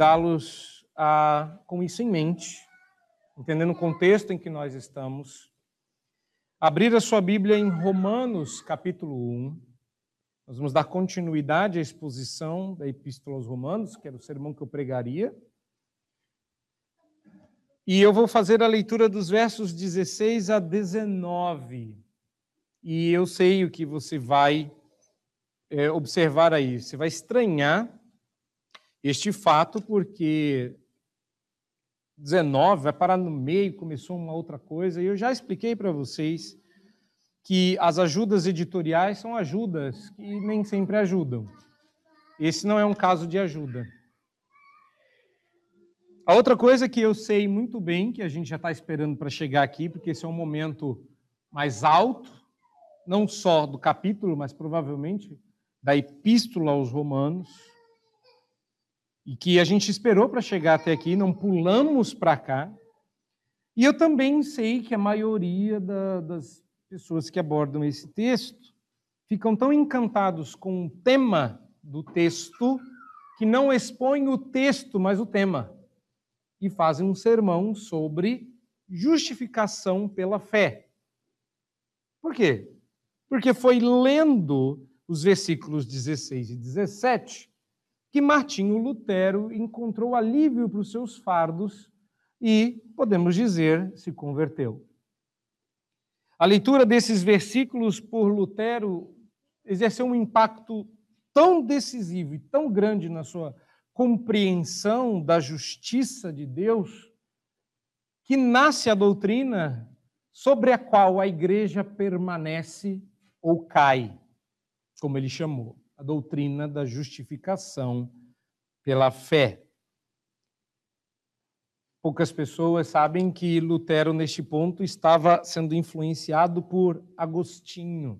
convidá-los a, com isso em mente, entendendo o contexto em que nós estamos, abrir a sua Bíblia em Romanos, capítulo 1. Nós vamos dar continuidade à exposição da Epístola aos Romanos, que era o sermão que eu pregaria. E eu vou fazer a leitura dos versos 16 a 19. E eu sei o que você vai é, observar aí. Você vai estranhar este fato, porque 19 vai parar no meio, começou uma outra coisa, e eu já expliquei para vocês que as ajudas editoriais são ajudas que nem sempre ajudam. Esse não é um caso de ajuda. A outra coisa que eu sei muito bem, que a gente já está esperando para chegar aqui, porque esse é um momento mais alto, não só do capítulo, mas provavelmente da epístola aos Romanos, e que a gente esperou para chegar até aqui, não pulamos para cá. E eu também sei que a maioria da, das pessoas que abordam esse texto ficam tão encantados com o tema do texto que não expõem o texto, mas o tema, e fazem um sermão sobre justificação pela fé. Por quê? Porque foi lendo os versículos 16 e 17 que Martinho Lutero encontrou alívio para os seus fardos e, podemos dizer, se converteu. A leitura desses versículos por Lutero exerceu um impacto tão decisivo e tão grande na sua compreensão da justiça de Deus, que nasce a doutrina sobre a qual a igreja permanece ou cai, como ele chamou a doutrina da justificação pela fé. Poucas pessoas sabem que Lutero, neste ponto, estava sendo influenciado por Agostinho.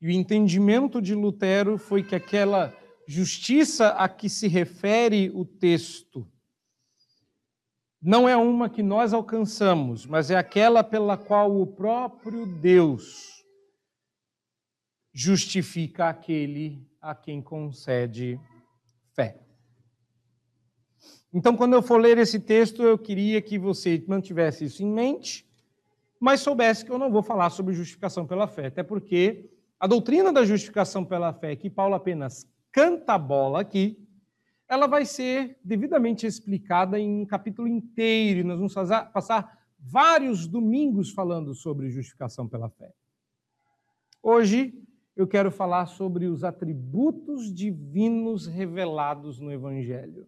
E o entendimento de Lutero foi que aquela justiça a que se refere o texto não é uma que nós alcançamos, mas é aquela pela qual o próprio Deus justifica aquele a quem concede fé. Então, quando eu for ler esse texto, eu queria que você mantivesse isso em mente, mas soubesse que eu não vou falar sobre justificação pela fé, até porque a doutrina da justificação pela fé, que Paulo apenas canta a bola aqui, ela vai ser devidamente explicada em um capítulo inteiro, e nós vamos passar vários domingos falando sobre justificação pela fé. Hoje, eu quero falar sobre os atributos divinos revelados no Evangelho.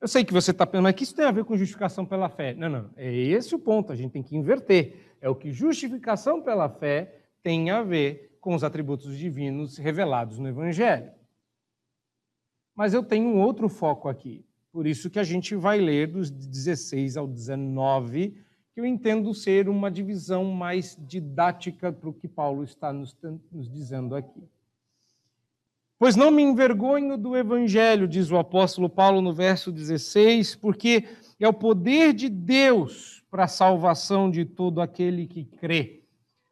Eu sei que você está pensando, mas que isso tem a ver com justificação pela fé? Não, não, é esse o ponto, a gente tem que inverter. É o que justificação pela fé tem a ver com os atributos divinos revelados no Evangelho. Mas eu tenho um outro foco aqui, por isso que a gente vai ler dos 16 ao 19 que eu entendo ser uma divisão mais didática para o que Paulo está nos, nos dizendo aqui. Pois não me envergonho do evangelho, diz o apóstolo Paulo no verso 16, porque é o poder de Deus para a salvação de todo aquele que crê.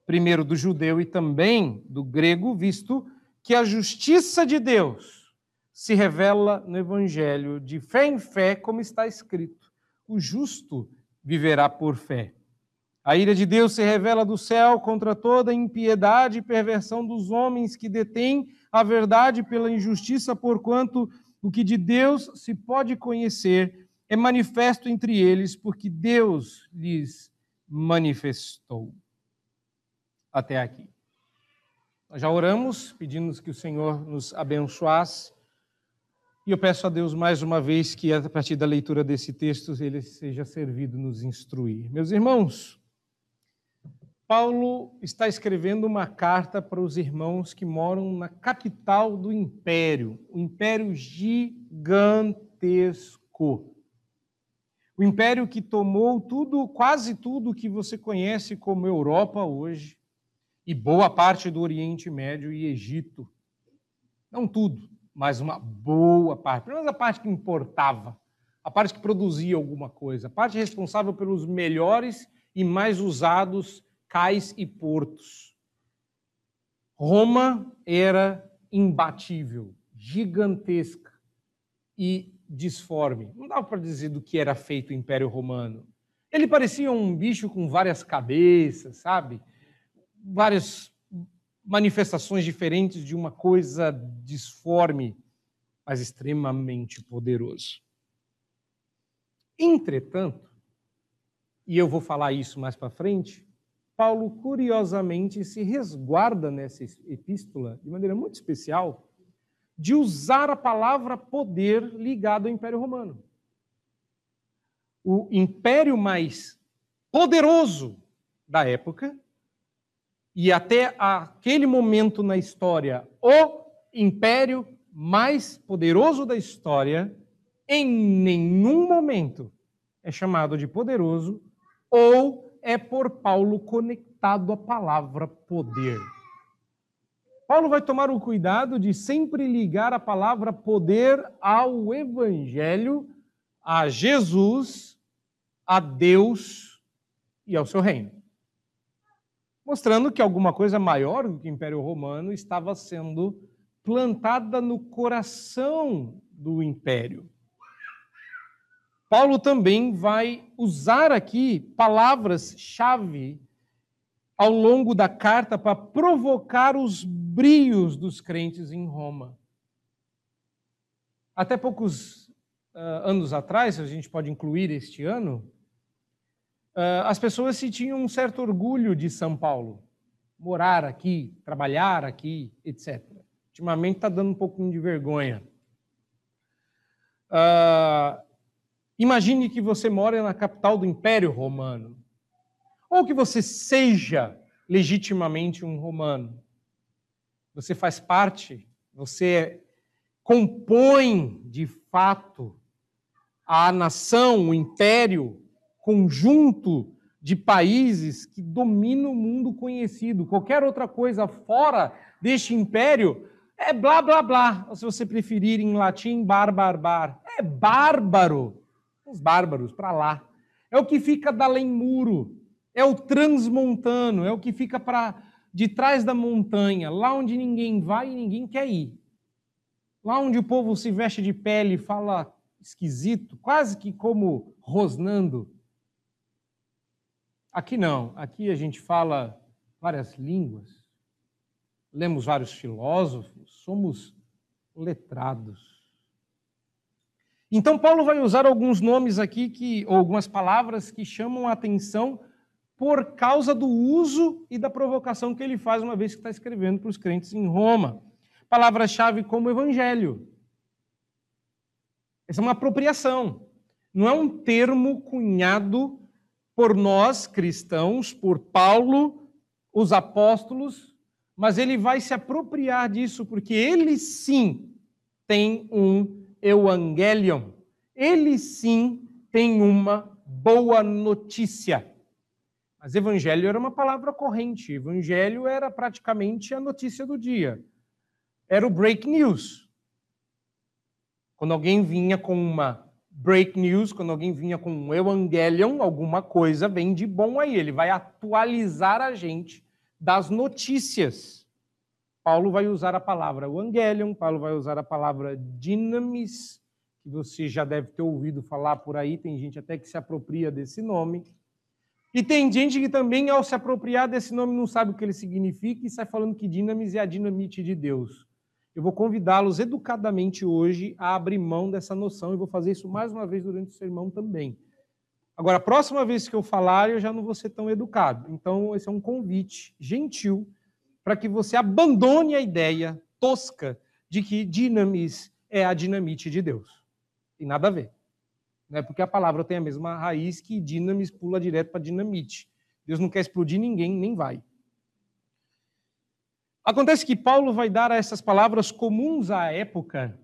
Primeiro do judeu e também do grego, visto que a justiça de Deus se revela no evangelho de fé em fé, como está escrito: o justo viverá por fé. A ira de Deus se revela do céu contra toda impiedade e perversão dos homens que detêm a verdade pela injustiça, porquanto o que de Deus se pode conhecer é manifesto entre eles, porque Deus lhes manifestou. Até aqui. Nós já oramos, pedimos que o Senhor nos abençoasse e eu peço a Deus mais uma vez que, a partir da leitura desse texto, ele seja servido nos instruir. Meus irmãos, Paulo está escrevendo uma carta para os irmãos que moram na capital do império, o império gigantesco. O império que tomou tudo, quase tudo que você conhece como Europa hoje, e boa parte do Oriente Médio e Egito. Não tudo, mas uma boa parte, pelo menos a parte que importava, a parte que produzia alguma coisa, a parte responsável pelos melhores e mais usados cais e portos. Roma era imbatível, gigantesca. e disforme. Não dava para dizer do que era feito o Império Romano. Ele parecia um bicho com várias cabeças, sabe? Várias manifestações diferentes de uma coisa disforme, mas extremamente poderoso. Entretanto, e eu vou falar isso mais para frente, Paulo curiosamente se resguarda nessa epístola de maneira muito especial de usar a palavra poder ligado ao Império Romano. O império mais poderoso da época e até aquele momento na história, o império mais poderoso da história, em nenhum momento é chamado de poderoso ou é por Paulo conectado à palavra poder. Paulo vai tomar o cuidado de sempre ligar a palavra poder ao Evangelho, a Jesus, a Deus e ao seu reino. Mostrando que alguma coisa maior do que o Império Romano estava sendo plantada no coração do império. Paulo também vai usar aqui palavras-chave ao longo da carta para provocar os brios dos crentes em Roma. Até poucos uh, anos atrás, a gente pode incluir este ano, as pessoas se tinham um certo orgulho de São Paulo, morar aqui, trabalhar aqui, etc. Ultimamente está dando um pouquinho de vergonha. Uh, imagine que você mora na capital do Império Romano ou que você seja legitimamente um romano. Você faz parte, você compõe de fato a nação, o império, conjunto de países que dominam o mundo conhecido. Qualquer outra coisa fora deste império é blá blá blá, ou se você preferir em latim, barbarbar. É bárbaro. Os bárbaros para lá. É o que fica da além muro é o transmontano, é o que fica para de trás da montanha, lá onde ninguém vai e ninguém quer ir. Lá onde o povo se veste de pele e fala esquisito, quase que como rosnando. Aqui não, aqui a gente fala várias línguas, lemos vários filósofos, somos letrados. Então Paulo vai usar alguns nomes aqui que ou algumas palavras que chamam a atenção por causa do uso e da provocação que ele faz uma vez que está escrevendo para os crentes em Roma. Palavra-chave como evangelho. Essa é uma apropriação. Não é um termo cunhado por nós cristãos, por Paulo, os apóstolos, mas ele vai se apropriar disso porque ele sim tem um evangelion. Ele sim tem uma boa notícia. Mas evangelho era uma palavra corrente. Evangelho era praticamente a notícia do dia. Era o break news. Quando alguém vinha com uma break news, quando alguém vinha com um evangelion, alguma coisa vem de bom aí. Ele vai atualizar a gente das notícias. Paulo vai usar a palavra evangelion, Paulo vai usar a palavra dinamis, que você já deve ter ouvido falar por aí, tem gente até que se apropria desse nome. E tem gente que também, ao se apropriar desse nome, não sabe o que ele significa e sai falando que dinamis é a dinamite de Deus. Eu vou convidá-los educadamente hoje a abrir mão dessa noção e vou fazer isso mais uma vez durante o sermão também. Agora, a próxima vez que eu falar, eu já não vou ser tão educado. Então, esse é um convite gentil para que você abandone a ideia tosca de que dinamis é a dinamite de Deus. Tem nada a ver né? porque a palavra tem a mesma raiz que dinamis pula direto para dinamite. Deus não quer explodir ninguém, nem vai. Acontece que Paulo vai dar a essas palavras comuns à época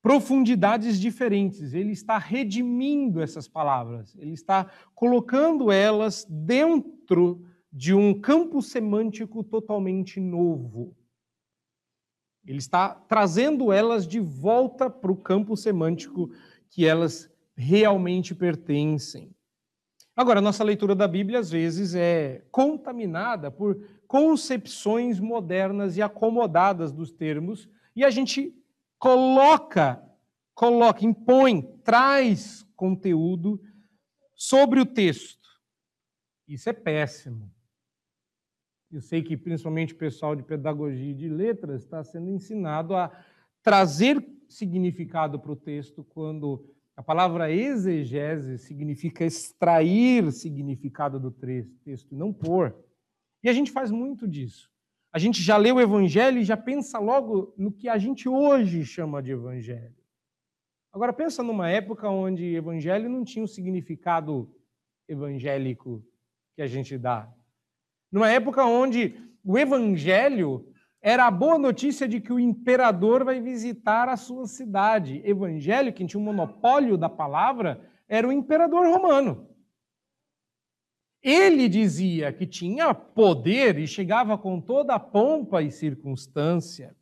profundidades diferentes. Ele está redimindo essas palavras, ele está colocando elas dentro de um campo semântico totalmente novo. Ele está trazendo elas de volta para o campo semântico que elas realmente pertencem. Agora, nossa leitura da Bíblia às vezes é contaminada por concepções modernas e acomodadas dos termos, e a gente coloca coloca, impõe, traz conteúdo sobre o texto. Isso é péssimo. Eu sei que principalmente o pessoal de pedagogia e de letras está sendo ensinado a trazer significado para o texto quando a palavra exegese significa extrair significado do texto, não pôr. E a gente faz muito disso. A gente já lê o evangelho e já pensa logo no que a gente hoje chama de evangelho. Agora pensa numa época onde evangelho não tinha o significado evangélico que a gente dá. Numa época onde o evangelho era a boa notícia de que o imperador vai visitar a sua cidade. Evangelho, quem tinha um monopólio da palavra, era o imperador romano. Ele dizia que tinha poder e chegava com toda a pompa e circunstância.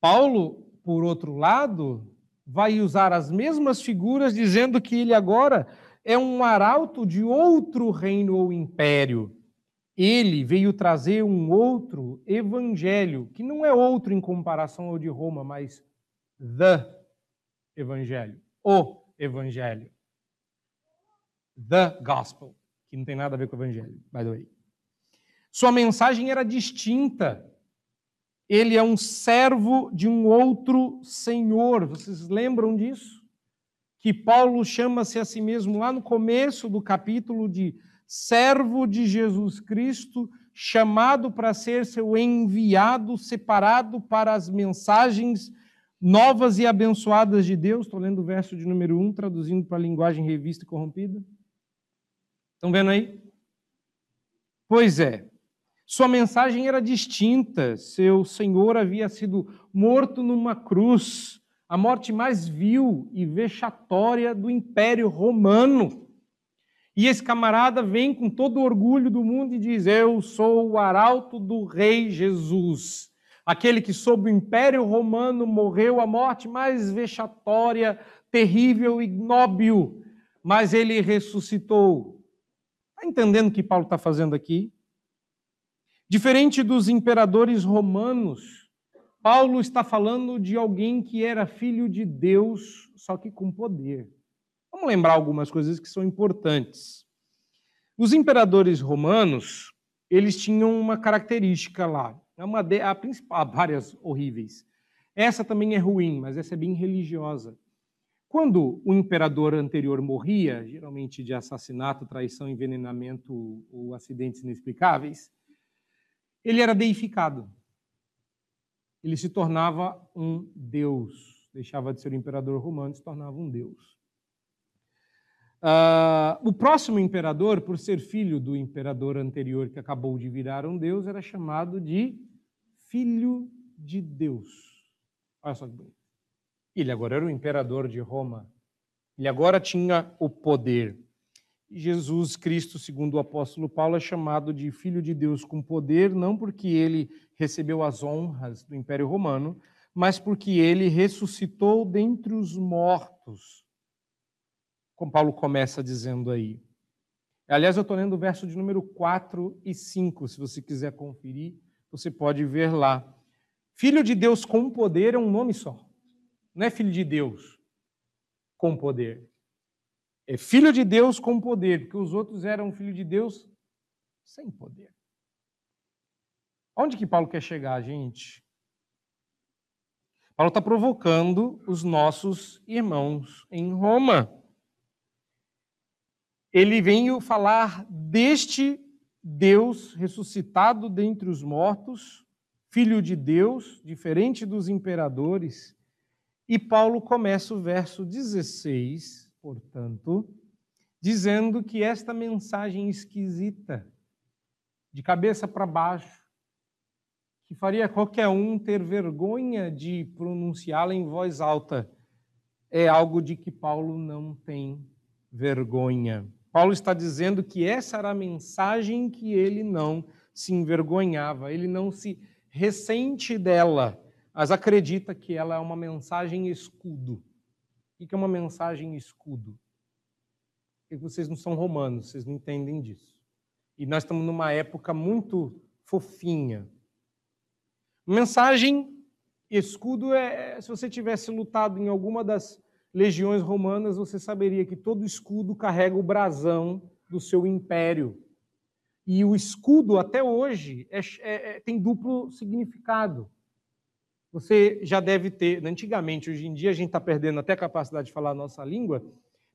Paulo, por outro lado, vai usar as mesmas figuras, dizendo que ele agora é um arauto de outro reino ou império ele veio trazer um outro evangelho, que não é outro em comparação ao de Roma, mas the evangelho, o evangelho. The gospel, que não tem nada a ver com o evangelho, by the way. Sua mensagem era distinta. Ele é um servo de um outro senhor. Vocês lembram disso? Que Paulo chama-se a si mesmo lá no começo do capítulo de servo de Jesus Cristo, chamado para ser seu enviado, separado para as mensagens novas e abençoadas de Deus. Estou lendo o verso de número 1, traduzindo para a linguagem revista e corrompida. Estão vendo aí? Pois é. Sua mensagem era distinta. Seu Senhor havia sido morto numa cruz, a morte mais vil e vexatória do Império Romano. E esse camarada vem com todo o orgulho do mundo e diz: Eu sou o arauto do rei Jesus, aquele que, sob o império romano, morreu a morte mais vexatória, terrível, ignóbil, mas ele ressuscitou. Está entendendo o que Paulo está fazendo aqui? Diferente dos imperadores romanos, Paulo está falando de alguém que era filho de Deus, só que com poder. Vamos lembrar algumas coisas que são importantes. Os imperadores romanos, eles tinham uma característica lá, é uma de, a principal, há várias horríveis. Essa também é ruim, mas essa é bem religiosa. Quando o imperador anterior morria, geralmente de assassinato, traição, envenenamento ou acidentes inexplicáveis, ele era deificado. Ele se tornava um deus. Deixava de ser o imperador romano e se tornava um deus. Uh, o próximo imperador, por ser filho do imperador anterior que acabou de virar um deus, era chamado de filho de Deus. Olha só que bonito. Ele agora era o imperador de Roma. Ele agora tinha o poder. Jesus Cristo, segundo o apóstolo Paulo, é chamado de filho de Deus com poder, não porque ele recebeu as honras do Império Romano, mas porque ele ressuscitou dentre os mortos como Paulo começa dizendo aí. Aliás, eu estou lendo o verso de número 4 e 5, se você quiser conferir, você pode ver lá. Filho de Deus com poder é um nome só. Não é filho de Deus com poder. É filho de Deus com poder, porque os outros eram filho de Deus sem poder. Onde que Paulo quer chegar, gente? Paulo está provocando os nossos irmãos em Roma ele veio falar deste Deus ressuscitado dentre os mortos, filho de Deus, diferente dos imperadores. E Paulo começa o verso 16, portanto, dizendo que esta mensagem esquisita, de cabeça para baixo, que faria qualquer um ter vergonha de pronunciá-la em voz alta, é algo de que Paulo não tem vergonha. Paulo está dizendo que essa era a mensagem que ele não se envergonhava, ele não se ressente dela, mas acredita que ela é uma mensagem escudo. O que é uma mensagem escudo? Porque vocês não são romanos, vocês não entendem disso. E nós estamos numa época muito fofinha. Mensagem Escudo é, se você tivesse lutado em alguma das legiões romanas, você saberia que todo escudo carrega o brasão do seu império. E o escudo, até hoje, é, é, é, tem duplo significado. Você já deve ter, antigamente, hoje em dia, a gente está perdendo até a capacidade de falar a nossa língua,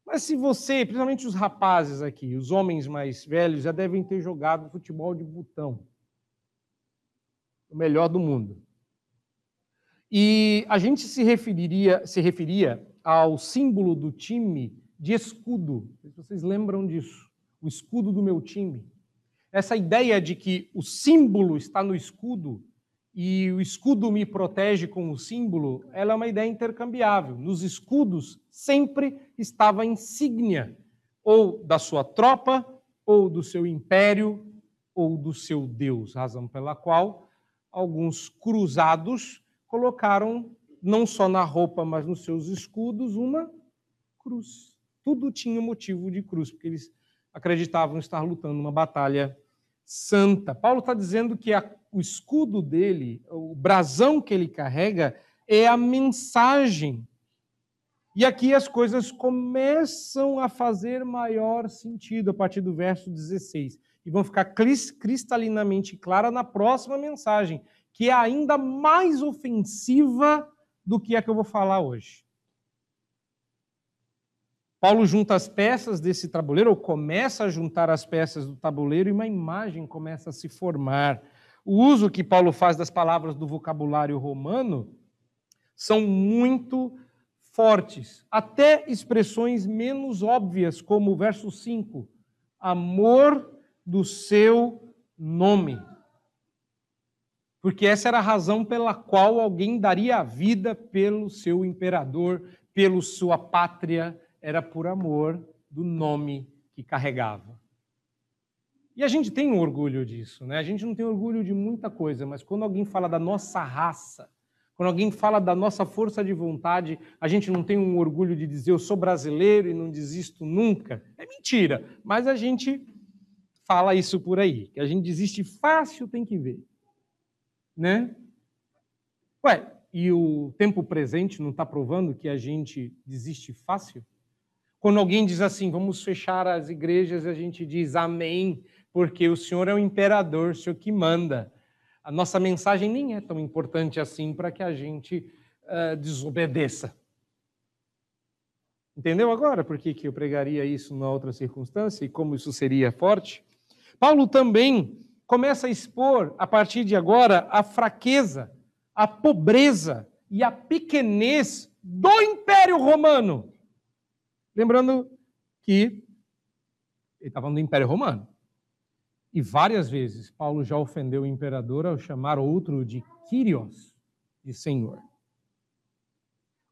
mas se você, principalmente os rapazes aqui, os homens mais velhos, já devem ter jogado futebol de botão. O melhor do mundo. E a gente se referiria, se referia ao símbolo do time de escudo. Vocês lembram disso, o escudo do meu time. Essa ideia de que o símbolo está no escudo e o escudo me protege com o símbolo, ela é uma ideia intercambiável. Nos escudos sempre estava a insígnia ou da sua tropa, ou do seu império, ou do seu Deus, razão pela qual alguns cruzados colocaram não só na roupa, mas nos seus escudos, uma cruz. Tudo tinha motivo de cruz, porque eles acreditavam estar lutando uma batalha santa. Paulo está dizendo que a, o escudo dele, o brasão que ele carrega, é a mensagem. E aqui as coisas começam a fazer maior sentido a partir do verso 16. E vão ficar cristalinamente claras na próxima mensagem, que é ainda mais ofensiva do que a que eu vou falar hoje. Paulo junta as peças desse tabuleiro, ou começa a juntar as peças do tabuleiro, e uma imagem começa a se formar. O uso que Paulo faz das palavras do vocabulário romano são muito fortes, até expressões menos óbvias, como o verso 5, amor do seu nome porque essa era a razão pela qual alguém daria a vida pelo seu imperador, pela sua pátria, era por amor do nome que carregava. E a gente tem um orgulho disso, né? A gente não tem orgulho de muita coisa, mas quando alguém fala da nossa raça, quando alguém fala da nossa força de vontade, a gente não tem um orgulho de dizer eu sou brasileiro e não desisto nunca. É mentira, mas a gente fala isso por aí, que a gente desiste fácil, tem que ver né? Ué, e o tempo presente não está provando que a gente desiste fácil? Quando alguém diz assim, vamos fechar as igrejas, a gente diz amém, porque o Senhor é o imperador, o Senhor que manda. A nossa mensagem nem é tão importante assim para que a gente uh, desobedeça. Entendeu agora por que, que eu pregaria isso numa outra circunstância e como isso seria forte? Paulo também começa a expor, a partir de agora, a fraqueza, a pobreza e a pequenez do Império Romano. Lembrando que ele estava no Império Romano. E várias vezes Paulo já ofendeu o imperador ao chamar outro de Kyrios, de Senhor.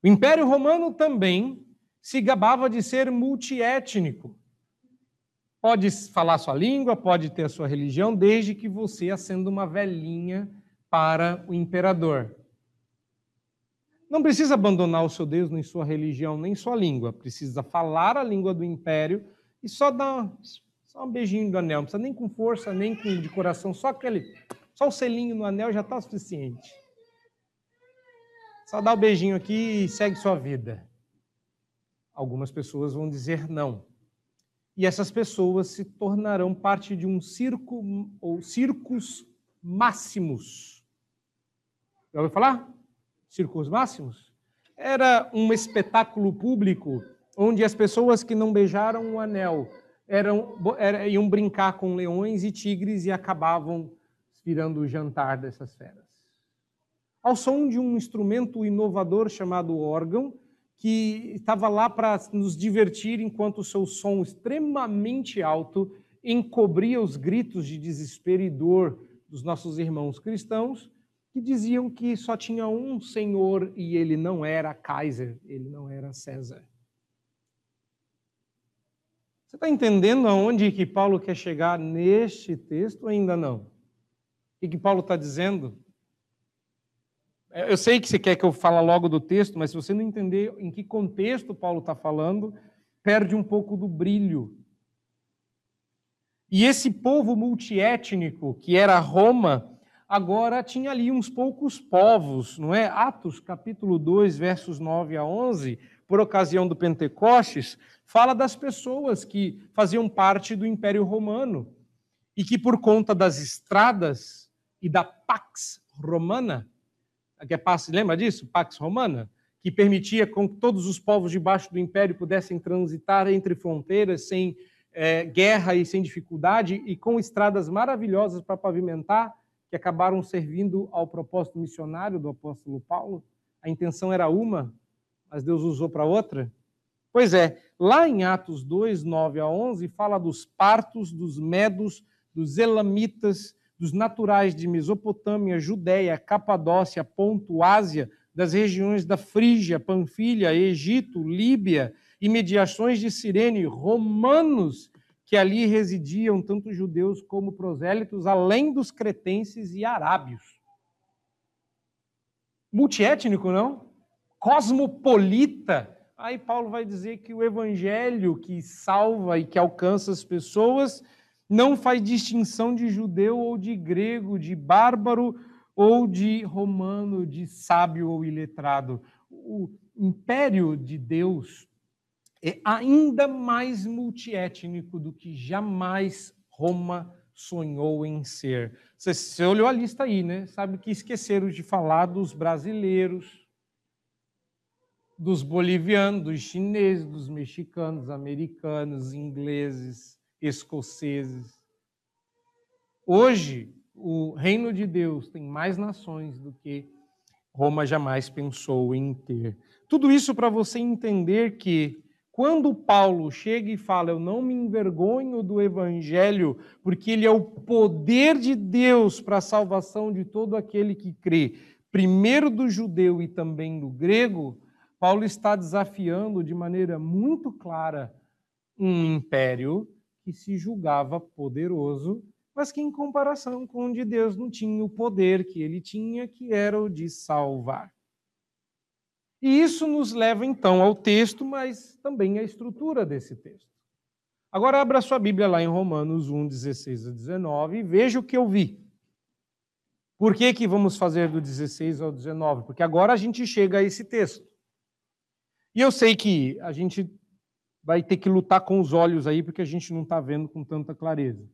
O Império Romano também se gabava de ser multiétnico. Pode falar sua língua, pode ter a sua religião, desde que você acenda uma velhinha para o imperador. Não precisa abandonar o seu Deus, nem sua religião, nem sua língua. Precisa falar a língua do império e só dar só um beijinho do anel. Não precisa nem com força, nem com de coração. Só aquele, só o selinho no anel já está suficiente. Só dá o beijinho aqui e segue sua vida. Algumas pessoas vão dizer não e essas pessoas se tornarão parte de um circo ou circos máximos. Já ouviu falar? Circos máximos? Era um espetáculo público onde as pessoas que não beijaram o anel eram, era, iam brincar com leões e tigres e acabavam virando o jantar dessas feras. Ao som de um instrumento inovador chamado órgão, que estava lá para nos divertir enquanto o seu som extremamente alto encobria os gritos de desespero e dor dos nossos irmãos cristãos, que diziam que só tinha um Senhor e ele não era Kaiser, ele não era César. Você está entendendo aonde que Paulo quer chegar neste texto ou ainda não? O que Paulo está dizendo? Eu sei que você quer que eu fale logo do texto, mas se você não entender em que contexto Paulo está falando, perde um pouco do brilho. E esse povo multiétnico, que era Roma, agora tinha ali uns poucos povos, não é? Atos capítulo 2, versos 9 a 11, por ocasião do Pentecostes, fala das pessoas que faziam parte do Império Romano e que por conta das estradas e da Pax Romana, que é, lembra disso? Pax Romana? que permitia com que todos os povos debaixo do império pudessem transitar entre fronteiras sem é, guerra e sem dificuldade, e com estradas maravilhosas para pavimentar, que acabaram servindo ao propósito missionário do apóstolo Paulo. A intenção era uma, mas Deus usou para outra. Pois é, lá em Atos 2, 9 a 11, fala dos partos, dos medos, dos elamitas, dos naturais de Mesopotâmia, Judéia, Capadócia, Ponto, Ásia, das regiões da Frígia, Panfilha, Egito, Líbia e de Cirene, romanos que ali residiam, tanto judeus como prosélitos, além dos cretenses e arábios. Multiétnico, não? Cosmopolita. Aí Paulo vai dizer que o evangelho que salva e que alcança as pessoas não faz distinção de judeu ou de grego, de bárbaro ou de romano, de sábio ou iletrado. O império de Deus é ainda mais multiétnico do que jamais Roma sonhou em ser. Você, você olhou a lista aí, né? Sabe que esqueceram de falar dos brasileiros, dos bolivianos, dos chineses, dos mexicanos, americanos, ingleses, escoceses. Hoje, o reino de Deus tem mais nações do que Roma jamais pensou em ter. Tudo isso para você entender que quando Paulo chega e fala, eu não me envergonho do evangelho, porque ele é o poder de Deus para a salvação de todo aquele que crê, primeiro do judeu e também do grego, Paulo está desafiando de maneira muito clara um império que se julgava poderoso mas que em comparação com o de Deus não tinha o poder que ele tinha, que era o de salvar. E isso nos leva então ao texto, mas também à estrutura desse texto. Agora abra sua Bíblia lá em Romanos 1, 16 a 19 e veja o que eu vi. Por que, que vamos fazer do 16 ao 19? Porque agora a gente chega a esse texto. E eu sei que a gente vai ter que lutar com os olhos aí, porque a gente não está vendo com tanta clareza.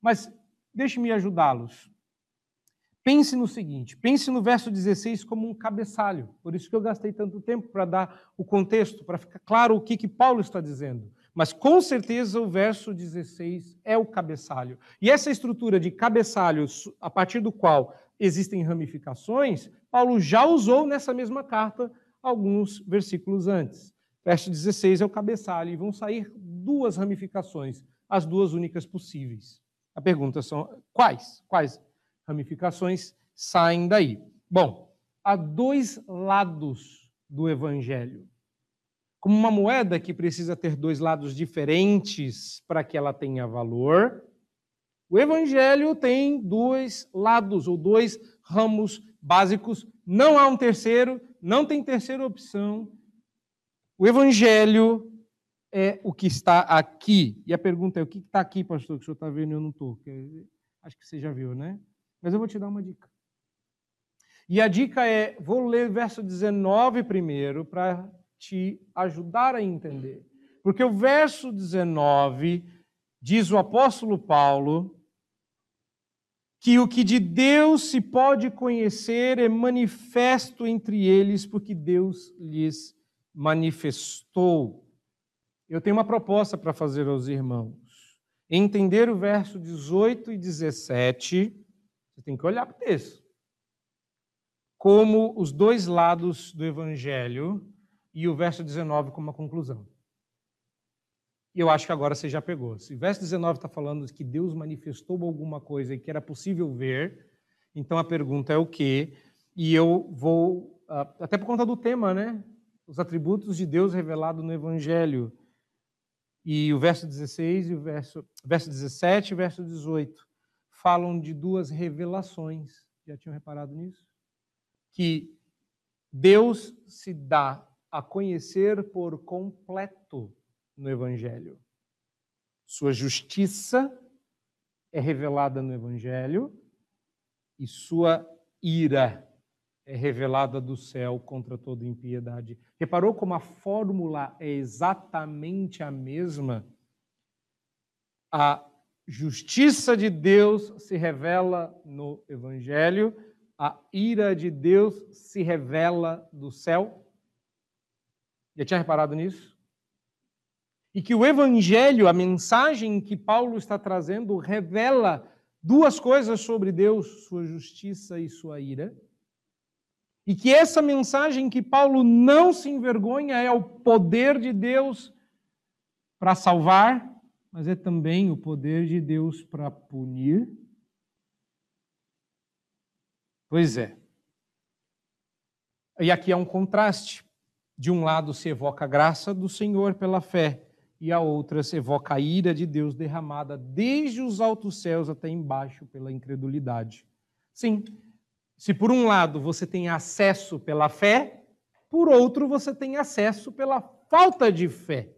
Mas deixe-me ajudá-los. Pense no seguinte: pense no verso 16 como um cabeçalho. Por isso que eu gastei tanto tempo para dar o contexto, para ficar claro o que, que Paulo está dizendo. Mas com certeza o verso 16 é o cabeçalho. E essa estrutura de cabeçalho, a partir do qual existem ramificações, Paulo já usou nessa mesma carta alguns versículos antes. Verso 16 é o cabeçalho, e vão sair duas ramificações, as duas únicas possíveis. A pergunta são quais? Quais ramificações saem daí? Bom, há dois lados do evangelho. Como uma moeda que precisa ter dois lados diferentes para que ela tenha valor, o evangelho tem dois lados ou dois ramos básicos. Não há um terceiro, não tem terceira opção. O evangelho é o que está aqui. E a pergunta é: o que está aqui, pastor, que o senhor está vendo e eu não estou? Acho que você já viu, né? Mas eu vou te dar uma dica. E a dica é: vou ler verso 19 primeiro para te ajudar a entender. Porque o verso 19 diz o apóstolo Paulo que o que de Deus se pode conhecer é manifesto entre eles, porque Deus lhes manifestou. Eu tenho uma proposta para fazer aos irmãos. Entender o verso 18 e 17, você tem que olhar para o texto. Como os dois lados do evangelho e o verso 19 como uma conclusão. E eu acho que agora você já pegou. Se o verso 19 está falando que Deus manifestou alguma coisa e que era possível ver, então a pergunta é o quê? E eu vou, ah, até por conta do tema, né? Os atributos de Deus revelado no Evangelho. E o verso 16 e o verso, verso 17 e o verso 18 falam de duas revelações. Já tinham reparado nisso? Que Deus se dá a conhecer por completo no Evangelho. Sua justiça é revelada no Evangelho e sua ira é revelada do céu contra toda impiedade. Reparou como a fórmula é exatamente a mesma? A justiça de Deus se revela no Evangelho, a ira de Deus se revela do céu. Já tinha reparado nisso? E que o Evangelho, a mensagem que Paulo está trazendo, revela duas coisas sobre Deus, sua justiça e sua ira. E que essa mensagem que Paulo não se envergonha é o poder de Deus para salvar, mas é também o poder de Deus para punir. Pois é. E aqui há um contraste. De um lado se evoca a graça do Senhor pela fé, e a outra se evoca a ira de Deus derramada desde os altos céus até embaixo pela incredulidade. Sim, se por um lado você tem acesso pela fé, por outro você tem acesso pela falta de fé.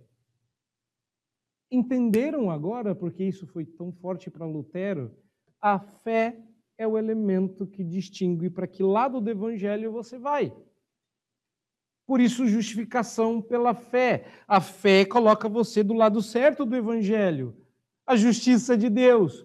Entenderam agora porque isso foi tão forte para Lutero? A fé é o elemento que distingue para que lado do evangelho você vai. Por isso, justificação pela fé. A fé coloca você do lado certo do evangelho. A justiça de Deus,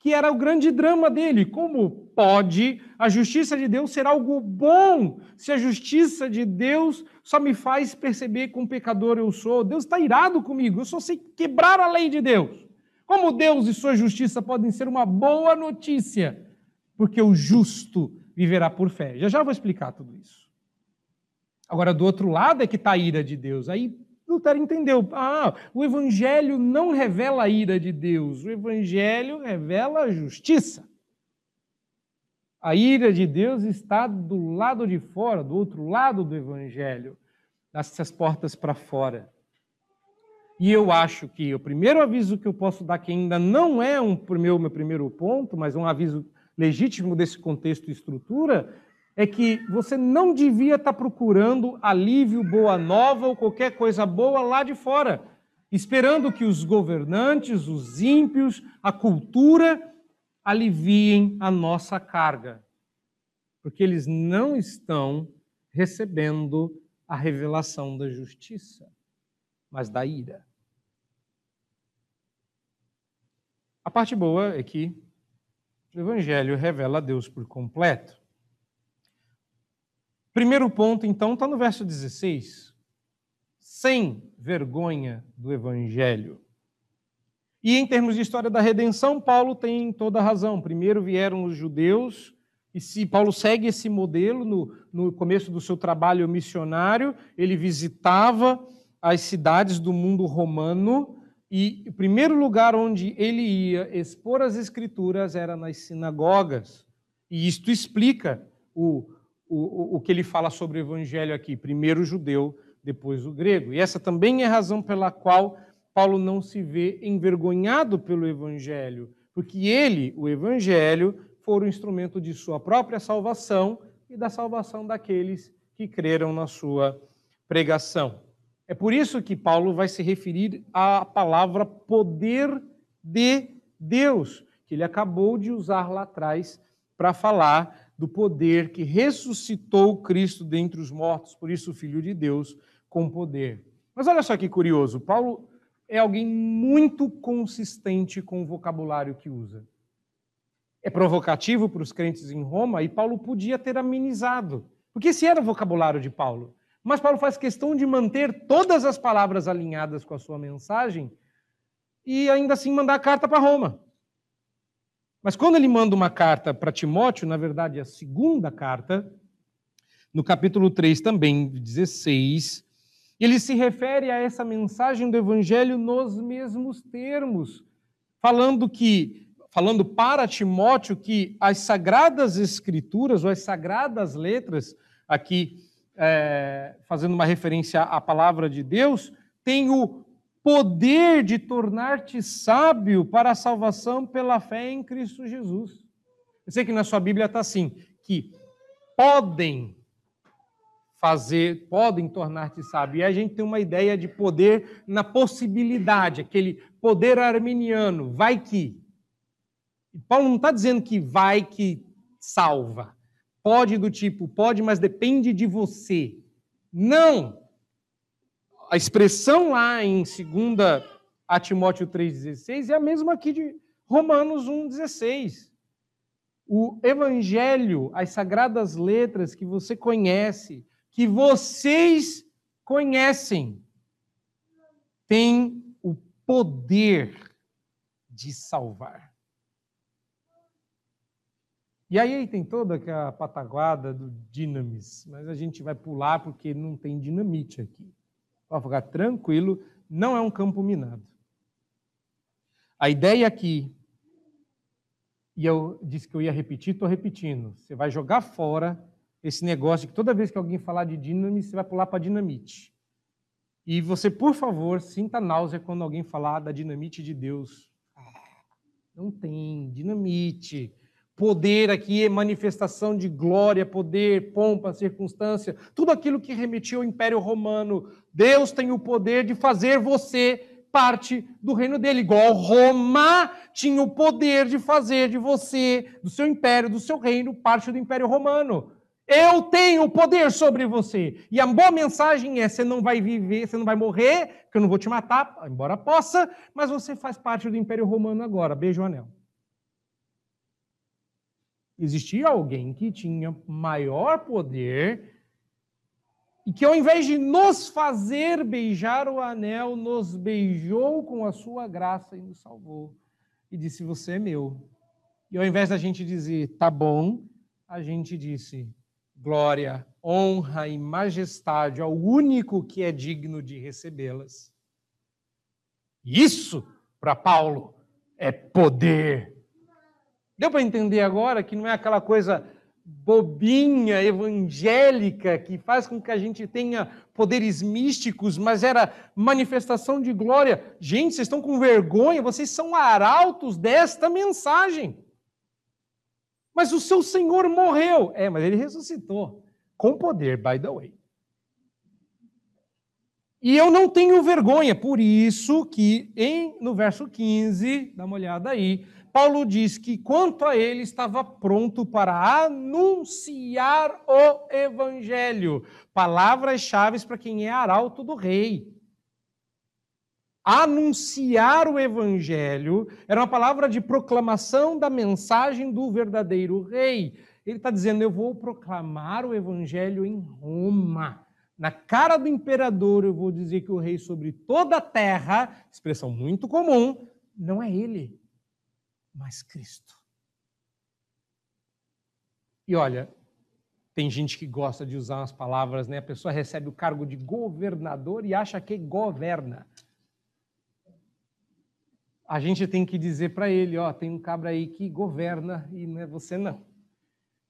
que era o grande drama dele. Como pode a justiça de Deus ser algo bom se a justiça de Deus só me faz perceber quão pecador eu sou? Deus está irado comigo, eu só sei quebrar a lei de Deus. Como Deus e sua justiça podem ser uma boa notícia? Porque o justo viverá por fé. Já já vou explicar tudo isso. Agora, do outro lado é que está a ira de Deus. Aí Lutero entendeu. Ah, o Evangelho não revela a ira de Deus, o Evangelho revela a justiça. A ira de Deus está do lado de fora, do outro lado do Evangelho, dessas portas para fora. E eu acho que o primeiro aviso que eu posso dar, que ainda não é um meu, meu primeiro ponto, mas um aviso legítimo desse contexto e estrutura, é que você não devia estar procurando alívio, boa nova ou qualquer coisa boa lá de fora, esperando que os governantes, os ímpios, a cultura aliviem a nossa carga, porque eles não estão recebendo a revelação da justiça, mas da ira. A parte boa é que o Evangelho revela a Deus por completo. Primeiro ponto, então, está no verso 16. Sem vergonha do Evangelho. E em termos de história da redenção, Paulo tem toda a razão. Primeiro vieram os judeus, e se Paulo segue esse modelo no, no começo do seu trabalho missionário, ele visitava as cidades do mundo romano, e o primeiro lugar onde ele ia expor as escrituras era nas sinagogas. E isto explica o, o, o que ele fala sobre o evangelho aqui: primeiro o judeu, depois o grego. E essa também é a razão pela qual Paulo não se vê envergonhado pelo evangelho, porque ele, o evangelho, for o instrumento de sua própria salvação e da salvação daqueles que creram na sua pregação. É por isso que Paulo vai se referir à palavra poder de Deus, que ele acabou de usar lá atrás para falar do poder que ressuscitou Cristo dentre os mortos, por isso o Filho de Deus com poder. Mas olha só que curioso, Paulo é alguém muito consistente com o vocabulário que usa. É provocativo para os crentes em Roma e Paulo podia ter amenizado, porque esse era o vocabulário de Paulo. Mas Paulo faz questão de manter todas as palavras alinhadas com a sua mensagem e ainda assim mandar a carta para Roma. Mas quando ele manda uma carta para Timóteo, na verdade, a segunda carta, no capítulo 3 também, 16, ele se refere a essa mensagem do evangelho nos mesmos termos, falando que falando para Timóteo que as sagradas escrituras ou as sagradas letras aqui é, fazendo uma referência à palavra de Deus, têm o poder de tornar-te sábio para a salvação pela fé em Cristo Jesus. Eu sei que na sua Bíblia está assim, que podem fazer, podem tornar-te sábio. E a gente tem uma ideia de poder na possibilidade, aquele poder arminiano, vai que. Paulo não está dizendo que vai que salva. Pode do tipo, pode, mas depende de você. Não! A expressão lá em 2 a Timóteo 3,16 é a mesma aqui de Romanos 1,16. O Evangelho, as sagradas letras que você conhece, que vocês conhecem, tem o poder de salvar. E aí tem toda aquela pataguada do dinamis, mas a gente vai pular porque não tem dinamite aqui. Pode ficar tranquilo, não é um campo minado. A ideia aqui, e eu disse que eu ia repetir, estou repetindo. Você vai jogar fora esse negócio de que toda vez que alguém falar de dinamis, você vai pular para dinamite. E você, por favor, sinta náusea quando alguém falar da dinamite de Deus. Não tem dinamite. Poder aqui é manifestação de glória, poder, pompa, circunstância, tudo aquilo que remetia ao Império Romano. Deus tem o poder de fazer você parte do reino dele, igual Roma tinha o poder de fazer de você, do seu império, do seu reino, parte do Império Romano. Eu tenho poder sobre você. E a boa mensagem é: você não vai viver, você não vai morrer, que eu não vou te matar, embora possa, mas você faz parte do Império Romano agora. Beijo anel existia alguém que tinha maior poder e que, ao invés de nos fazer beijar o anel, nos beijou com a sua graça e nos salvou. E disse: Você é meu. E ao invés da gente dizer, tá bom, a gente disse: glória, honra e majestade ao único que é digno de recebê-las. Isso, para Paulo, é poder Deu para entender agora que não é aquela coisa bobinha, evangélica, que faz com que a gente tenha poderes místicos, mas era manifestação de glória. Gente, vocês estão com vergonha, vocês são arautos desta mensagem. Mas o seu Senhor morreu. É, mas ele ressuscitou. Com poder, by the way. E eu não tenho vergonha, por isso que em, no verso 15, dá uma olhada aí, Paulo diz que quanto a ele estava pronto para anunciar o evangelho. Palavras-chave para quem é arauto do rei. Anunciar o evangelho era uma palavra de proclamação da mensagem do verdadeiro rei. Ele está dizendo: Eu vou proclamar o evangelho em Roma. Na cara do imperador, eu vou dizer que o rei sobre toda a terra, expressão muito comum, não é ele, mas Cristo. E olha, tem gente que gosta de usar umas palavras, né? A pessoa recebe o cargo de governador e acha que governa. A gente tem que dizer para ele, ó, tem um cabra aí que governa e não é você não.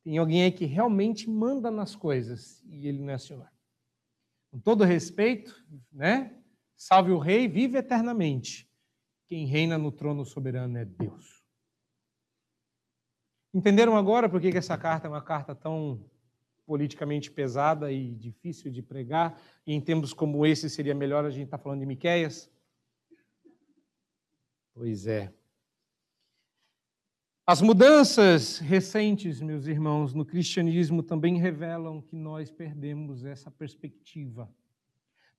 Tem alguém aí que realmente manda nas coisas e ele não é senhor. Com todo respeito, né? Salve o rei, vive eternamente. Quem reina no trono soberano é Deus. Entenderam agora por que essa carta é uma carta tão politicamente pesada e difícil de pregar? E em tempos como esse seria melhor a gente estar tá falando de Miquéias? Pois é. As mudanças recentes, meus irmãos, no cristianismo também revelam que nós perdemos essa perspectiva.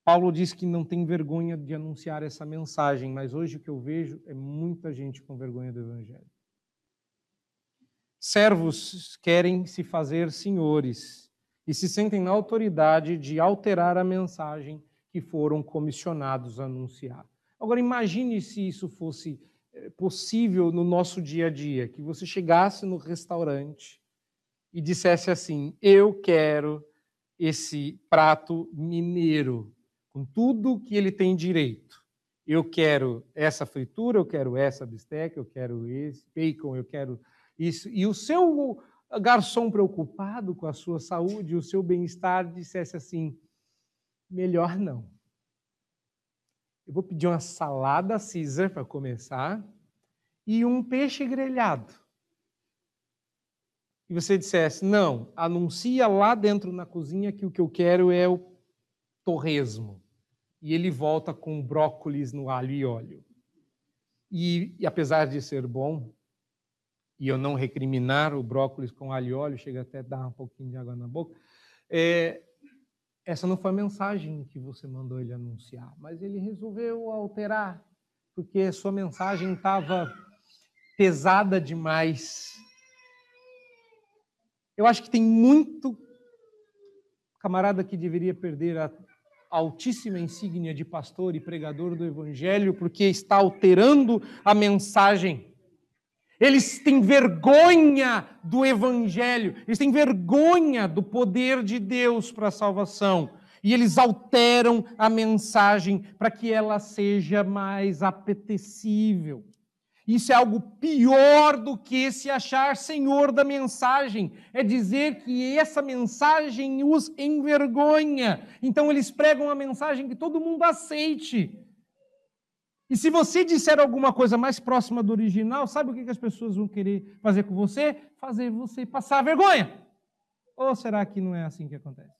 Paulo diz que não tem vergonha de anunciar essa mensagem, mas hoje o que eu vejo é muita gente com vergonha do evangelho. Servos querem se fazer senhores e se sentem na autoridade de alterar a mensagem que foram comissionados a anunciar. Agora, imagine se isso fosse eh, possível no nosso dia a dia, que você chegasse no restaurante e dissesse assim: Eu quero esse prato mineiro, com tudo que ele tem direito. Eu quero essa fritura, eu quero essa bisteca, eu quero esse bacon, eu quero isso, e o seu garçom preocupado com a sua saúde, o seu bem-estar, dissesse assim: melhor não. Eu vou pedir uma salada Caesar para começar e um peixe grelhado. E você dissesse: não, anuncia lá dentro na cozinha que o que eu quero é o torresmo. E ele volta com brócolis no alho e óleo. E, e apesar de ser bom, e eu não recriminar o brócolis com alho e óleo, chega até a dar um pouquinho de água na boca, é, essa não foi a mensagem que você mandou ele anunciar, mas ele resolveu alterar, porque sua mensagem estava pesada demais. Eu acho que tem muito camarada que deveria perder a altíssima insígnia de pastor e pregador do evangelho porque está alterando a mensagem. Eles têm vergonha do Evangelho, eles têm vergonha do poder de Deus para a salvação. E eles alteram a mensagem para que ela seja mais apetecível. Isso é algo pior do que se achar senhor da mensagem. É dizer que essa mensagem os envergonha. Então eles pregam a mensagem que todo mundo aceite. E se você disser alguma coisa mais próxima do original, sabe o que as pessoas vão querer fazer com você? Fazer você passar vergonha. Ou será que não é assim que acontece?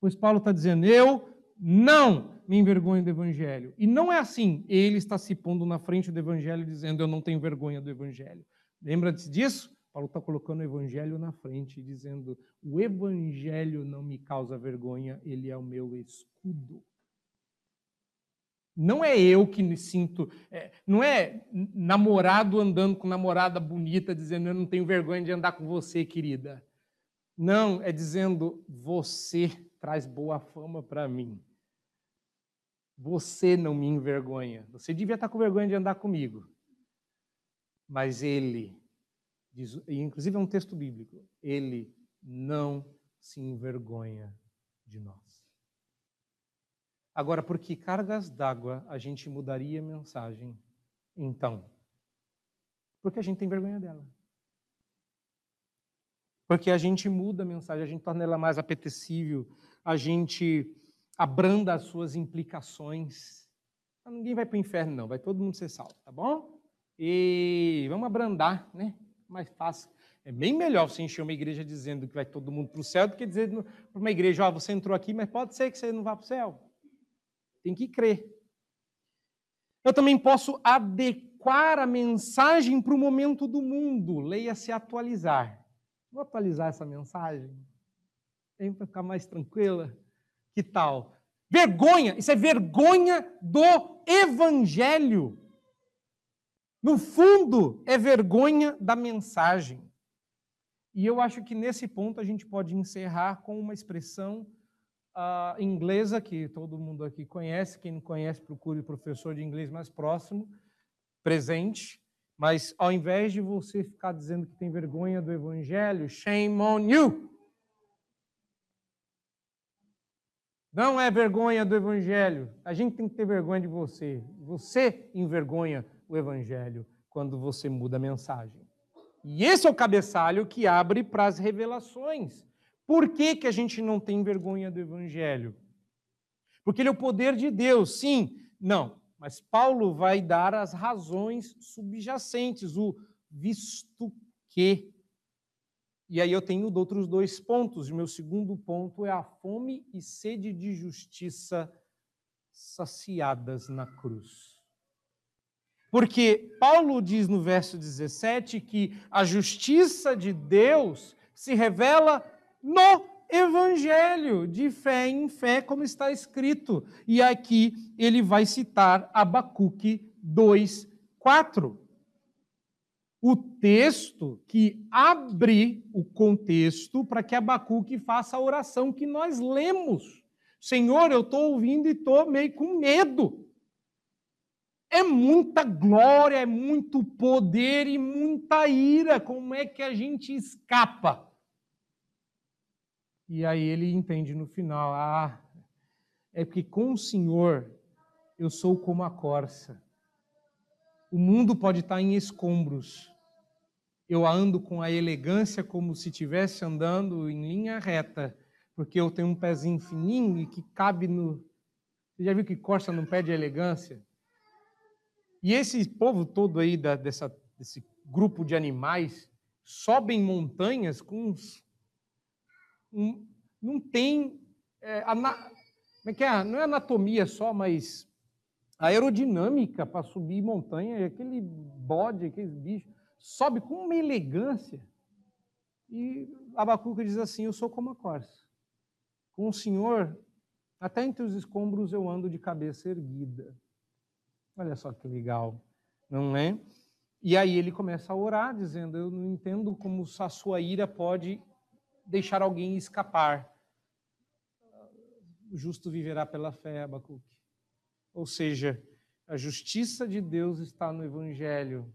Pois Paulo está dizendo: eu não me envergonho do Evangelho. E não é assim. Ele está se pondo na frente do Evangelho dizendo: eu não tenho vergonha do Evangelho. Lembra-se disso? Paulo está colocando o Evangelho na frente, dizendo: o Evangelho não me causa vergonha, ele é o meu escudo. Não é eu que me sinto, é, não é namorado andando com namorada bonita dizendo eu não tenho vergonha de andar com você, querida. Não, é dizendo você traz boa fama para mim. Você não me envergonha. Você devia estar com vergonha de andar comigo. Mas ele, diz, inclusive é um texto bíblico, ele não se envergonha de nós. Agora, por que cargas d'água a gente mudaria a mensagem? Então, porque a gente tem vergonha dela. Porque a gente muda a mensagem, a gente torna ela mais apetecível, a gente abranda as suas implicações. Ninguém vai para o inferno, não, vai todo mundo ser salvo, tá bom? E vamos abrandar, né? Mais fácil. É bem melhor você encher uma igreja dizendo que vai todo mundo para o céu do que dizer para uma igreja, ó, oh, você entrou aqui, mas pode ser que você não vá para o céu. Tem que crer. Eu também posso adequar a mensagem para o momento do mundo. Leia-se atualizar. Vou atualizar essa mensagem? Tem para ficar mais tranquila? Que tal? Vergonha, isso é vergonha do evangelho. No fundo, é vergonha da mensagem. E eu acho que nesse ponto a gente pode encerrar com uma expressão uh, inglesa, que todo mundo aqui conhece. Quem não conhece, procure o professor de inglês mais próximo, presente. Mas ao invés de você ficar dizendo que tem vergonha do evangelho, shame on you. Não é vergonha do evangelho. A gente tem que ter vergonha de você. Você envergonha o evangelho quando você muda a mensagem. E esse é o cabeçalho que abre para as revelações. Por que, que a gente não tem vergonha do Evangelho? Porque ele é o poder de Deus, sim, não. Mas Paulo vai dar as razões subjacentes, o visto que. E aí eu tenho outros dois pontos. O meu segundo ponto é a fome e sede de justiça saciadas na cruz. Porque Paulo diz no verso 17 que a justiça de Deus se revela no Evangelho, de fé em fé, como está escrito. E aqui ele vai citar Abacuque 2, 4. O texto que abre o contexto para que Abacuque faça a oração que nós lemos. Senhor, eu estou ouvindo e estou meio com medo. É muita glória, é muito poder e muita ira. Como é que a gente escapa? E aí ele entende no final: ah, é porque com o Senhor eu sou como a corça. O mundo pode estar em escombros. Eu ando com a elegância como se estivesse andando em linha reta, porque eu tenho um pezinho fininho e que cabe no. Você já viu que corça não pede elegância? E esse povo todo aí da, dessa, desse grupo de animais sobem montanhas com uns não tem. É, ana, é é? Não é anatomia só, mas aerodinâmica para subir montanha, aquele bode, aqueles bichos, sobe com uma elegância. E Abacuque diz assim: Eu sou como a corça. Com o Senhor, até entre os escombros eu ando de cabeça erguida. Olha só que legal, não é? E aí ele começa a orar, dizendo: Eu não entendo como a sua ira pode deixar alguém escapar. O justo viverá pela fé, Abacuque. Ou seja, a justiça de Deus está no Evangelho.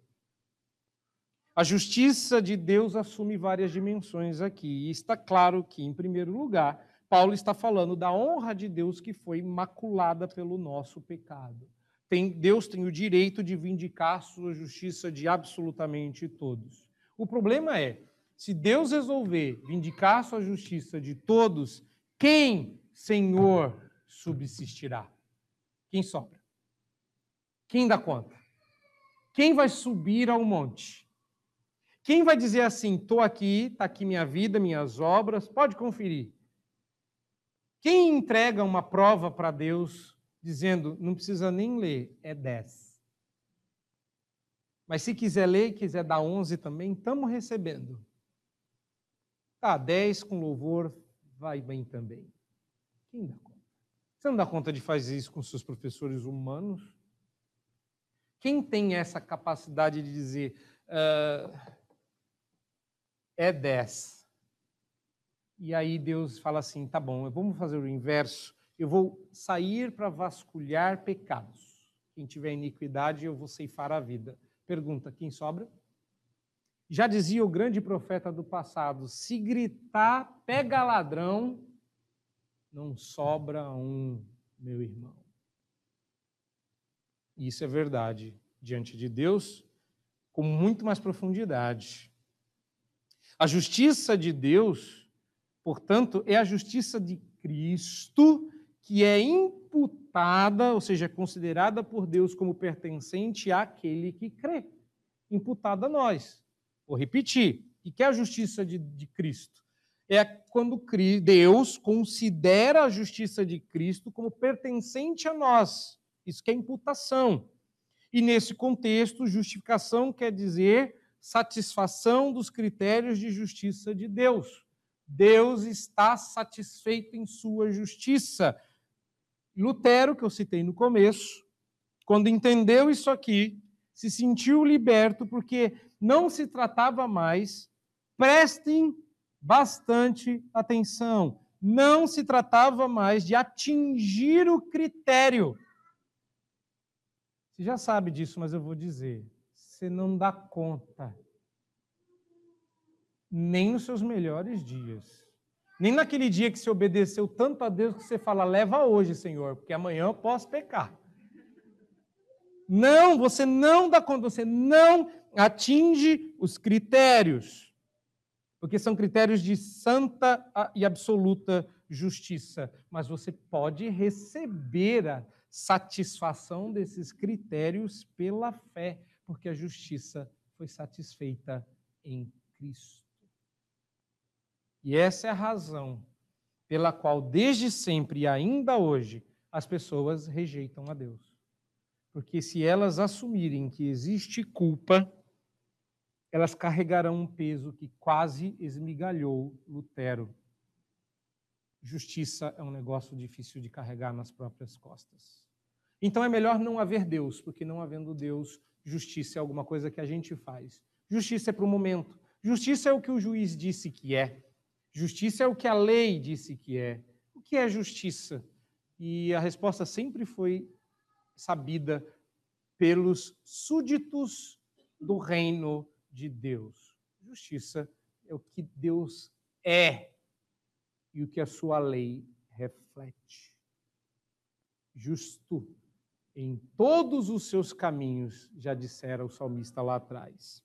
A justiça de Deus assume várias dimensões aqui. E está claro que, em primeiro lugar, Paulo está falando da honra de Deus que foi maculada pelo nosso pecado. Tem, Deus tem o direito de vindicar sua justiça de absolutamente todos. O problema é, se Deus resolver vindicar sua justiça de todos, quem, Senhor, subsistirá? Quem sobra? Quem dá conta? Quem vai subir ao monte? Quem vai dizer assim: estou aqui, está aqui minha vida, minhas obras, pode conferir. Quem entrega uma prova para Deus dizendo, não precisa nem ler, é 10. Mas se quiser ler quiser dar 11 também, estamos recebendo. Tá, 10 com louvor, vai bem também. Quem dá conta? Você não dá conta de fazer isso com seus professores humanos? Quem tem essa capacidade de dizer uh, é 10? E aí Deus fala assim: tá bom, vamos fazer o inverso. Eu vou sair para vasculhar pecados. Quem tiver iniquidade, eu vou ceifar a vida. Pergunta: quem sobra? Já dizia o grande profeta do passado: se gritar, pega ladrão, não sobra um, meu irmão. Isso é verdade diante de Deus com muito mais profundidade. A justiça de Deus, portanto, é a justiça de Cristo que é imputada, ou seja, considerada por Deus como pertencente àquele que crê. Imputada a nós. Vou repetir. O que é a justiça de, de Cristo? É quando Deus considera a justiça de Cristo como pertencente a nós. Isso que é imputação. E nesse contexto, justificação quer dizer satisfação dos critérios de justiça de Deus. Deus está satisfeito em sua justiça. Lutero, que eu citei no começo, quando entendeu isso aqui, se sentiu liberto porque não se tratava mais, prestem bastante atenção, não se tratava mais de atingir o critério você já sabe disso, mas eu vou dizer. Você não dá conta. Nem nos seus melhores dias. Nem naquele dia que você obedeceu tanto a Deus que você fala, leva hoje, Senhor, porque amanhã eu posso pecar. Não, você não dá conta, você não atinge os critérios. Porque são critérios de santa e absoluta justiça. Mas você pode receber a satisfação desses critérios pela fé, porque a justiça foi satisfeita em Cristo. E essa é a razão pela qual, desde sempre e ainda hoje, as pessoas rejeitam a Deus. Porque se elas assumirem que existe culpa, elas carregarão um peso que quase esmigalhou Lutero justiça é um negócio difícil de carregar nas próprias costas. Então é melhor não haver Deus, porque não havendo Deus, justiça é alguma coisa que a gente faz. Justiça é para o momento. Justiça é o que o juiz disse que é. Justiça é o que a lei disse que é. O que é justiça? E a resposta sempre foi sabida pelos súditos do reino de Deus. Justiça é o que Deus é e o que a sua lei reflete. Justo em todos os seus caminhos, já dissera o salmista lá atrás.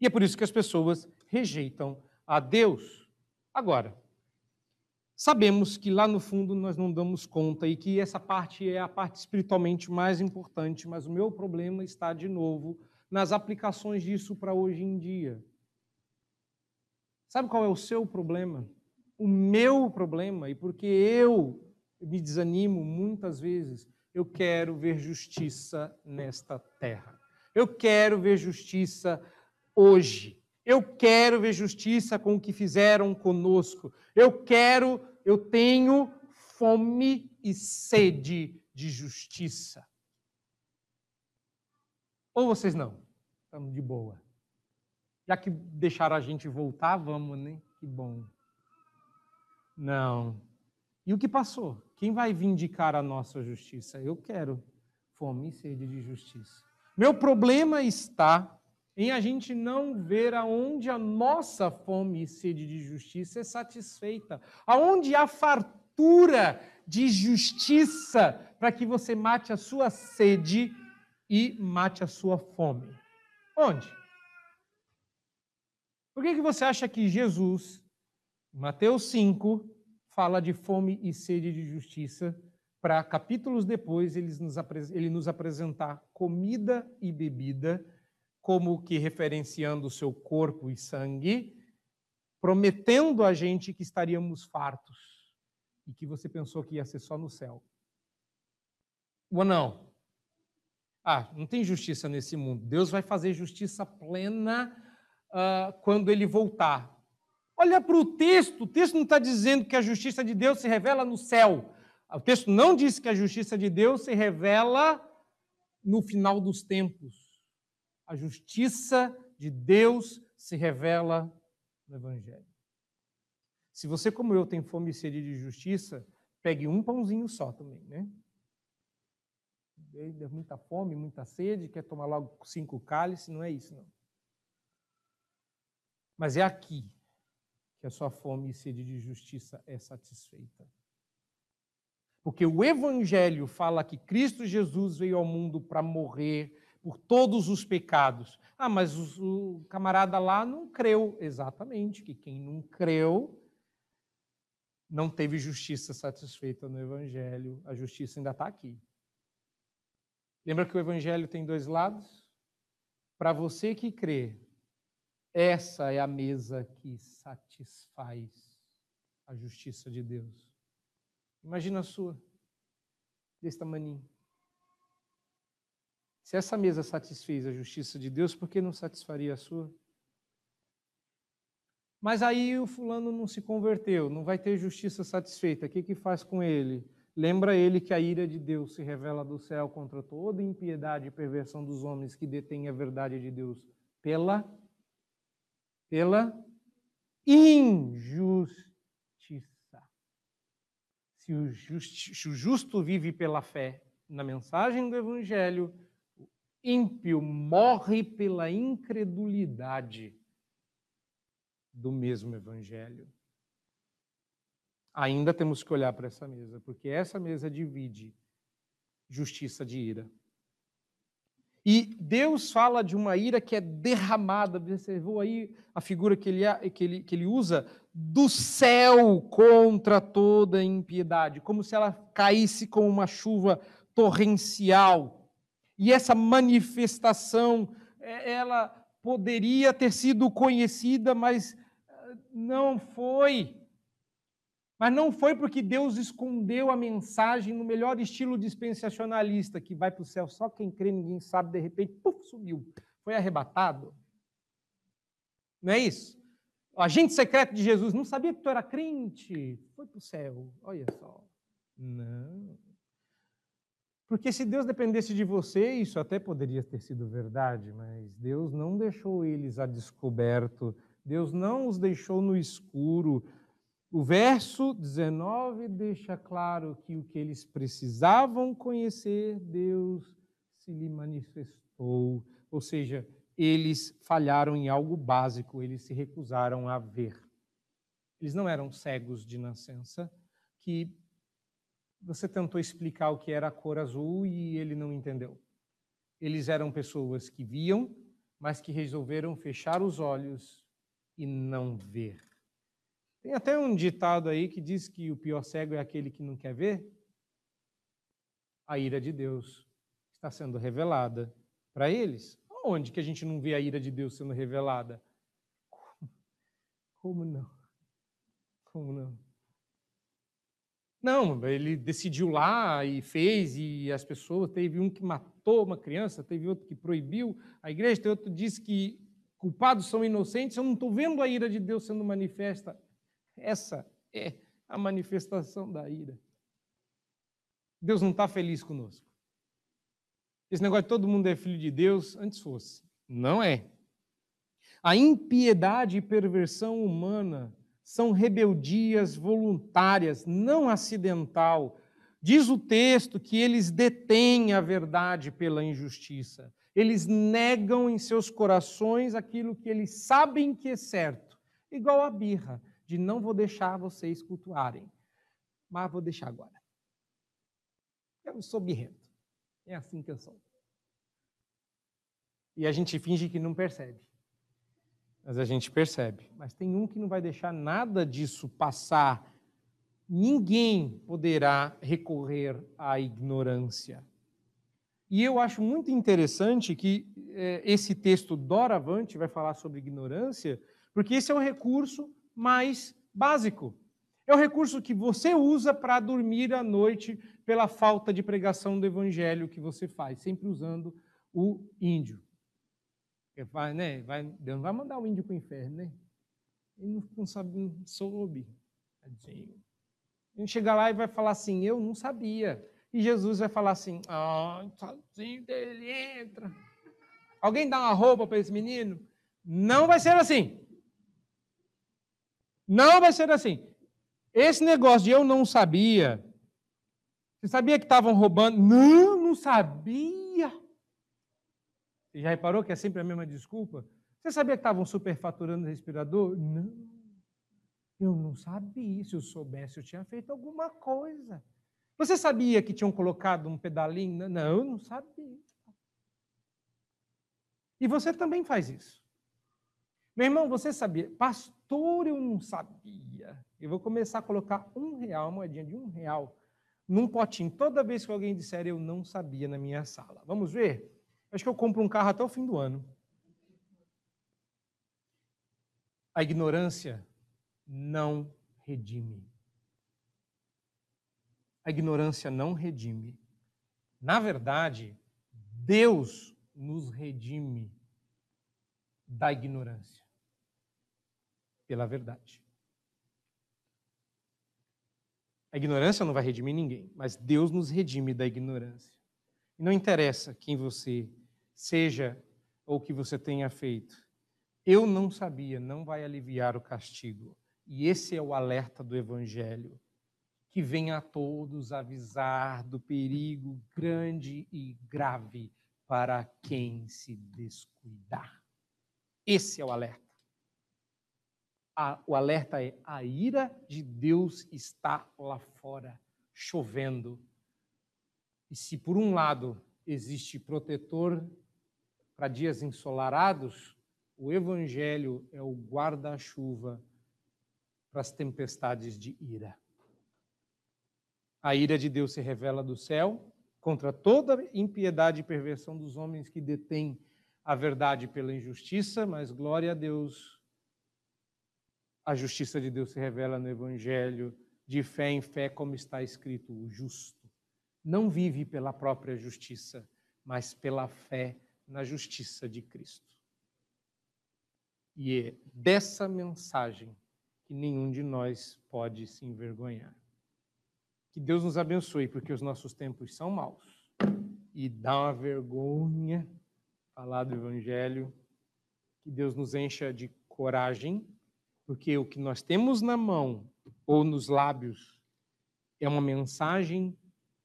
E é por isso que as pessoas rejeitam a Deus. Agora, sabemos que lá no fundo nós não damos conta e que essa parte é a parte espiritualmente mais importante, mas o meu problema está de novo nas aplicações disso para hoje em dia. Sabe qual é o seu problema? o meu problema e porque eu me desanimo muitas vezes, eu quero ver justiça nesta terra. Eu quero ver justiça hoje. Eu quero ver justiça com o que fizeram conosco. Eu quero, eu tenho fome e sede de justiça. Ou vocês não? Estamos de boa. Já que deixaram a gente voltar, vamos, né? Que bom. Não. E o que passou? Quem vai vindicar a nossa justiça? Eu quero fome e sede de justiça. Meu problema está em a gente não ver aonde a nossa fome e sede de justiça é satisfeita, aonde há fartura de justiça para que você mate a sua sede e mate a sua fome. Onde? Por que, que você acha que Jesus, Mateus 5, fala de fome e sede de justiça para capítulos depois ele nos, ele nos apresentar comida e bebida como que referenciando o seu corpo e sangue, prometendo a gente que estaríamos fartos e que você pensou que ia ser só no céu. Ou não? Ah, não tem justiça nesse mundo. Deus vai fazer justiça plena uh, quando ele voltar. Olha para o texto, o texto não está dizendo que a justiça de Deus se revela no céu. O texto não diz que a justiça de Deus se revela no final dos tempos. A justiça de Deus se revela no Evangelho. Se você, como eu, tem fome e sede de justiça, pegue um pãozinho só também, né? Muita fome, muita sede, quer tomar logo cinco cálices, não é isso, não. Mas é aqui que a sua fome e sede de justiça é satisfeita. Porque o Evangelho fala que Cristo Jesus veio ao mundo para morrer por todos os pecados. Ah, mas o, camarada lá não creu. Exatamente, que quem não creu não teve justiça satisfeita no Evangelho. A justiça ainda está aqui. Lembra que o Evangelho tem dois lados? Para você que crê, essa é a mesa que satisfaz a justiça de Deus. Imagina a sua, desse tamanho. Se essa mesa satisfez a justiça de Deus, por que não satisfaria a sua? Mas aí o fulano não se converteu, não vai ter justiça satisfeita. O que, que faz com ele? Lembra ele que a ira de Deus se revela do céu contra toda impiedade e perversão dos homens que detêm a verdade de Deus pela pela injustiça. Se o, se o justo vive pela fé na mensagem do evangelho, ímpio morre pela incredulidade do mesmo evangelho. Ainda temos que olhar para essa mesa, porque essa mesa divide justiça de ira. E Deus fala de uma ira que é derramada, observou aí a figura que ele, que ele, que ele usa, do céu contra toda impiedade, como se ela caísse como uma chuva torrencial. E essa manifestação, é, ela poderia ter sido conhecida, mas eh, não foi. Mas não foi porque Deus escondeu a mensagem no melhor estilo dispensacionalista, que vai para o céu só quem crê, ninguém sabe, de repente, puf, sumiu. Foi arrebatado. Não é isso? O agente secreto de Jesus não sabia que tu era crente, foi para o céu. Olha só. Não. Porque se Deus dependesse de você, isso até poderia ter sido verdade, mas Deus não deixou eles a descoberto, Deus não os deixou no escuro. O verso 19 deixa claro que o que eles precisavam conhecer, Deus se lhe manifestou. Ou seja, eles falharam em algo básico, eles se recusaram a ver. Eles não eram cegos de nascença, que você tentou explicar o que era a cor azul e ele não entendeu. Eles eram pessoas que viam, mas que resolveram fechar os olhos e não ver. Tem até um ditado aí que diz que o pior cego é aquele que não quer ver. A ira de Deus está sendo revelada para eles. Onde que a gente não vê a ira de Deus sendo revelada? Como não? Como não? Não, ele decidiu lá e fez, e as pessoas, teve um que matou uma criança, teve outro que proibiu a igreja, teve outro que disse que culpados são inocentes. Eu não estou vendo a ira de Deus sendo manifesta. Essa é a manifestação da ira. Deus não está feliz conosco. Esse negócio de todo mundo é filho de Deus, antes fosse. Não é. A impiedade e perversão humana são rebeldias voluntárias, não acidental. Diz o texto que eles detêm a verdade pela injustiça. Eles negam em seus corações aquilo que eles sabem que é certo. Igual a birra, de não vou deixar vocês cultuarem, mas vou deixar agora. Eu sou birrento. É assim que eu sou. E a gente finge que não percebe. Mas a gente percebe. Mas tem um que não vai deixar nada disso passar. Ninguém poderá recorrer à ignorância. E eu acho muito interessante que é, esse texto doravante vai falar sobre ignorância, porque esse é o recurso mais básico. É o recurso que você usa para dormir à noite pela falta de pregação do evangelho que você faz, sempre usando o índio. Vai, né? vai, Deus não vai mandar o índio para o inferno, né? Ele não, não sabe, não soube. Tadinho. Gente chega lá e vai falar assim, eu não sabia. E Jesus vai falar assim, ah, tadinho dele, entra. Alguém dá uma roupa para esse menino? Não vai ser assim. Não vai ser assim. Esse negócio de eu não sabia. Você sabia que estavam roubando? Não, não sabia. Você já reparou que é sempre a mesma desculpa? Você sabia que estavam superfaturando o respirador? Não. Eu não sabia. Se eu soubesse, eu tinha feito alguma coisa. Você sabia que tinham colocado um pedalinho? Não, eu não sabia. E você também faz isso. Meu irmão, você sabia? Pastor, eu não sabia. Eu vou começar a colocar um real, uma moedinha de um real, num potinho, toda vez que alguém disser eu não sabia na minha sala. Vamos ver? Acho que eu compro um carro até o fim do ano. A ignorância não redime. A ignorância não redime. Na verdade, Deus nos redime da ignorância pela verdade. A ignorância não vai redimir ninguém, mas Deus nos redime da ignorância. Não interessa quem você seja ou o que você tenha feito. Eu não sabia, não vai aliviar o castigo. E esse é o alerta do Evangelho, que vem a todos avisar do perigo grande e grave para quem se descuidar. Esse é o alerta. O alerta é: a ira de Deus está lá fora, chovendo. E se por um lado existe protetor para dias ensolarados, o Evangelho é o guarda-chuva para as tempestades de ira. A ira de Deus se revela do céu contra toda impiedade e perversão dos homens que detêm a verdade pela injustiça, mas glória a Deus, a justiça de Deus se revela no Evangelho, de fé em fé, como está escrito: o justo não vive pela própria justiça, mas pela fé na justiça de Cristo. E é dessa mensagem que nenhum de nós pode se envergonhar. Que Deus nos abençoe, porque os nossos tempos são maus. E dá uma vergonha falar do Evangelho. Que Deus nos encha de coragem, porque o que nós temos na mão ou nos lábios é uma mensagem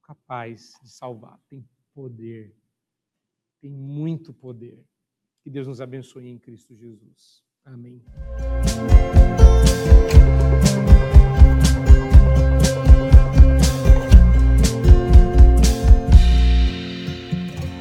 capaz de salvar. Tem poder tem muito poder. Que Deus nos abençoe em Cristo Jesus. Amém.